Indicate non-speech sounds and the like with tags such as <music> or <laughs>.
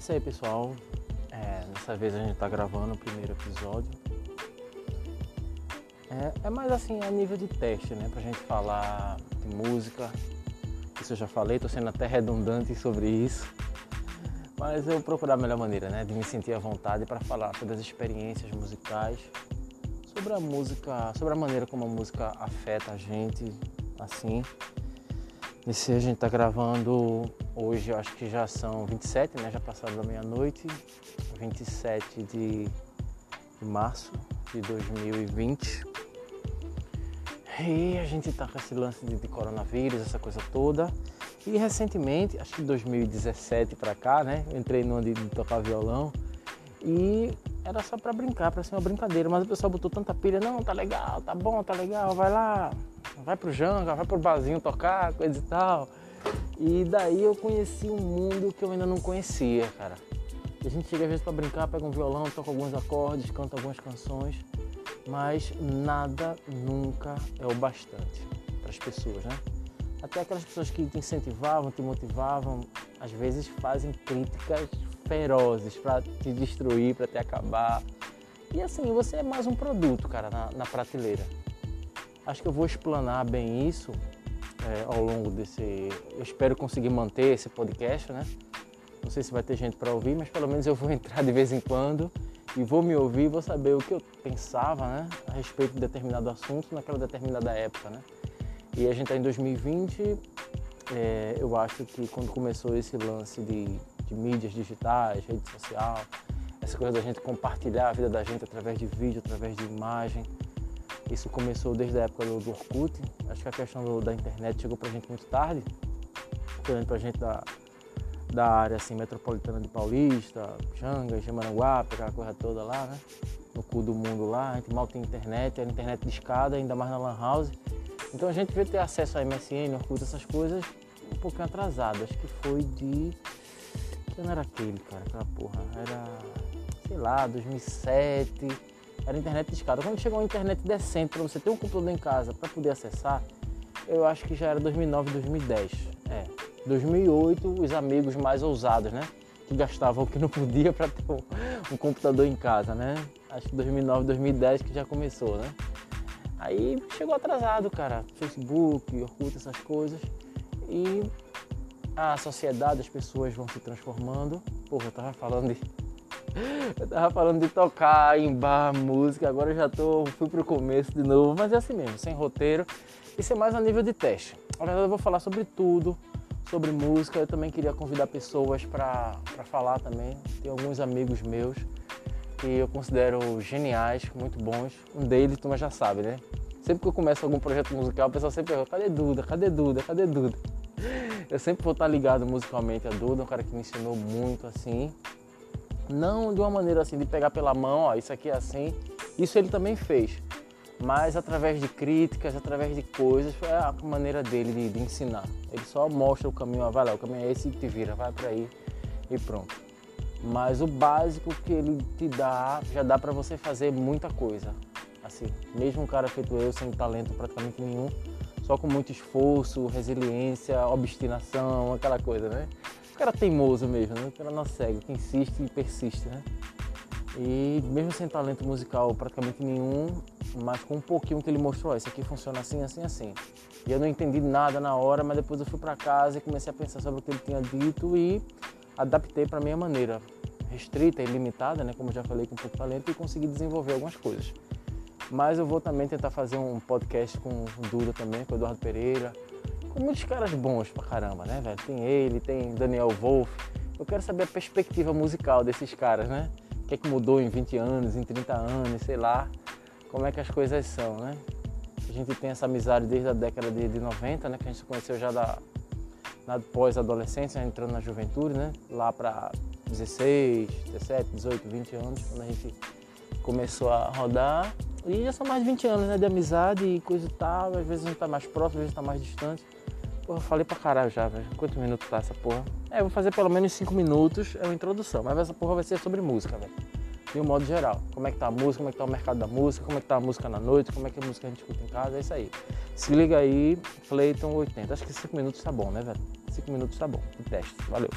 isso aí, pessoal. É, dessa vez a gente tá gravando o primeiro episódio. É, é, mais assim a nível de teste, né? Pra gente falar de música. Isso eu já falei, tô sendo até redundante sobre isso. Mas eu procurar a melhor maneira, né? De me sentir à vontade para falar sobre as experiências musicais, sobre a música, sobre a maneira como a música afeta a gente, assim. Esse a gente tá gravando hoje, acho que já são 27, né? Já passaram da meia-noite, 27 de, de março de 2020. E a gente tá com esse lance de, de coronavírus, essa coisa toda. E recentemente, acho que 2017 para cá, né? Eu entrei numa de, de tocar violão e era só para brincar, para ser uma brincadeira, mas o pessoal botou tanta pilha, não, tá legal, tá bom, tá legal, vai lá, vai pro Janga, vai pro barzinho tocar, coisa e tal. E daí eu conheci um mundo que eu ainda não conhecia, cara. A gente chega às vezes para brincar, pega um violão, toca alguns acordes, canta algumas canções, mas nada nunca é o bastante para as pessoas, né? Até aquelas pessoas que te incentivavam, te motivavam, às vezes fazem críticas ferozes para te destruir, para te acabar. E assim, você é mais um produto, cara, na, na prateleira. Acho que eu vou explanar bem isso é, ao longo desse. Eu espero conseguir manter esse podcast, né? Não sei se vai ter gente para ouvir, mas pelo menos eu vou <laughs> entrar de vez em quando e vou me ouvir, vou saber o que eu pensava, né, a respeito de determinado assunto naquela determinada época, né? E a gente está em 2020, é, eu acho que quando começou esse lance de, de mídias digitais, rede social, essa coisa da gente compartilhar a vida da gente através de vídeo, através de imagem, isso começou desde a época do, do Orkut. Acho que a questão do, da internet chegou pra gente muito tarde, para pra gente da, da área assim, metropolitana de Paulista, Xanga, Xamaranguape, aquela coisa toda lá, né? No cu do mundo lá, a gente mal tem internet, era internet de escada, ainda mais na Lan House. Então a gente veio ter acesso a MSN, Orkut, essas coisas um pouquinho atrasado. Acho que foi de. Que ano era aquele, cara? Aquela porra. Era. Sei lá, 2007 era internet de escada. Quando chegou uma internet decente para você ter um computador em casa para poder acessar, eu acho que já era 2009, 2010. É, 2008 os amigos mais ousados, né? Que gastavam o que não podia para ter um, um, computador em casa, né? Acho que 2009, 2010 que já começou, né? Aí chegou atrasado, cara. Facebook, Orkut, essas coisas. E a sociedade, as pessoas vão se transformando. Porra, eu tava falando de eu tava falando de tocar em bar, música, agora eu já tô, fui pro começo de novo, mas é assim mesmo, sem roteiro. Isso é mais a nível de teste. Na verdade eu vou falar sobre tudo, sobre música, eu também queria convidar pessoas para falar também. Tem alguns amigos meus que eu considero geniais, muito bons. Um deles, tu já sabe, né? Sempre que eu começo algum projeto musical, o pessoal sempre pergunta, cadê Duda? Cadê Duda? Cadê Duda? Eu sempre vou estar ligado musicalmente a Duda, um cara que me ensinou muito assim. Não de uma maneira assim, de pegar pela mão, ó, isso aqui é assim. Isso ele também fez. Mas através de críticas, através de coisas, foi a maneira dele de, de ensinar. Ele só mostra o caminho, ó, vai lá, o caminho é esse te vira, vai por aí e pronto. Mas o básico que ele te dá, já dá para você fazer muita coisa. Assim, mesmo um cara feito eu, sem talento praticamente nenhum, só com muito esforço, resiliência, obstinação, aquela coisa, né? Cara teimoso mesmo, né? O cara não segue, que insiste e persiste, né? E mesmo sem talento musical praticamente nenhum, mas com um pouquinho que ele mostrou, isso aqui funciona assim, assim, assim. E eu não entendi nada na hora, mas depois eu fui para casa e comecei a pensar sobre o que ele tinha dito e adaptei para minha maneira, restrita e limitada, né, como eu já falei com pouco talento e consegui desenvolver algumas coisas. Mas eu vou também tentar fazer um podcast com o Duda também, com o Eduardo Pereira, com muitos caras bons pra caramba, né, velho? Tem ele, tem Daniel Wolf. Eu quero saber a perspectiva musical desses caras, né? O que é que mudou em 20 anos, em 30 anos, sei lá. Como é que as coisas são, né? A gente tem essa amizade desde a década de, de 90, né? Que a gente se conheceu já da, na pós-adolescência, entrando na juventude, né? Lá para 16, 17, 18, 20 anos, quando a gente começou a rodar. E já são mais de 20 anos né, de amizade e coisa e tal. Às vezes a gente tá mais próximo, às vezes tá mais distante. Porra, falei pra caralho já, velho. Quantos minutos tá essa porra? É, eu vou fazer pelo menos 5 minutos, é uma introdução. Mas essa porra vai ser sobre música, velho. De um modo geral. Como é que tá a música, como é que tá o mercado da música, como é que tá a música na noite, como é que a música a gente escuta em casa, é isso aí. Se liga aí, Playton 80. Acho que 5 minutos tá bom, né, velho? 5 minutos tá bom. Teste. Valeu.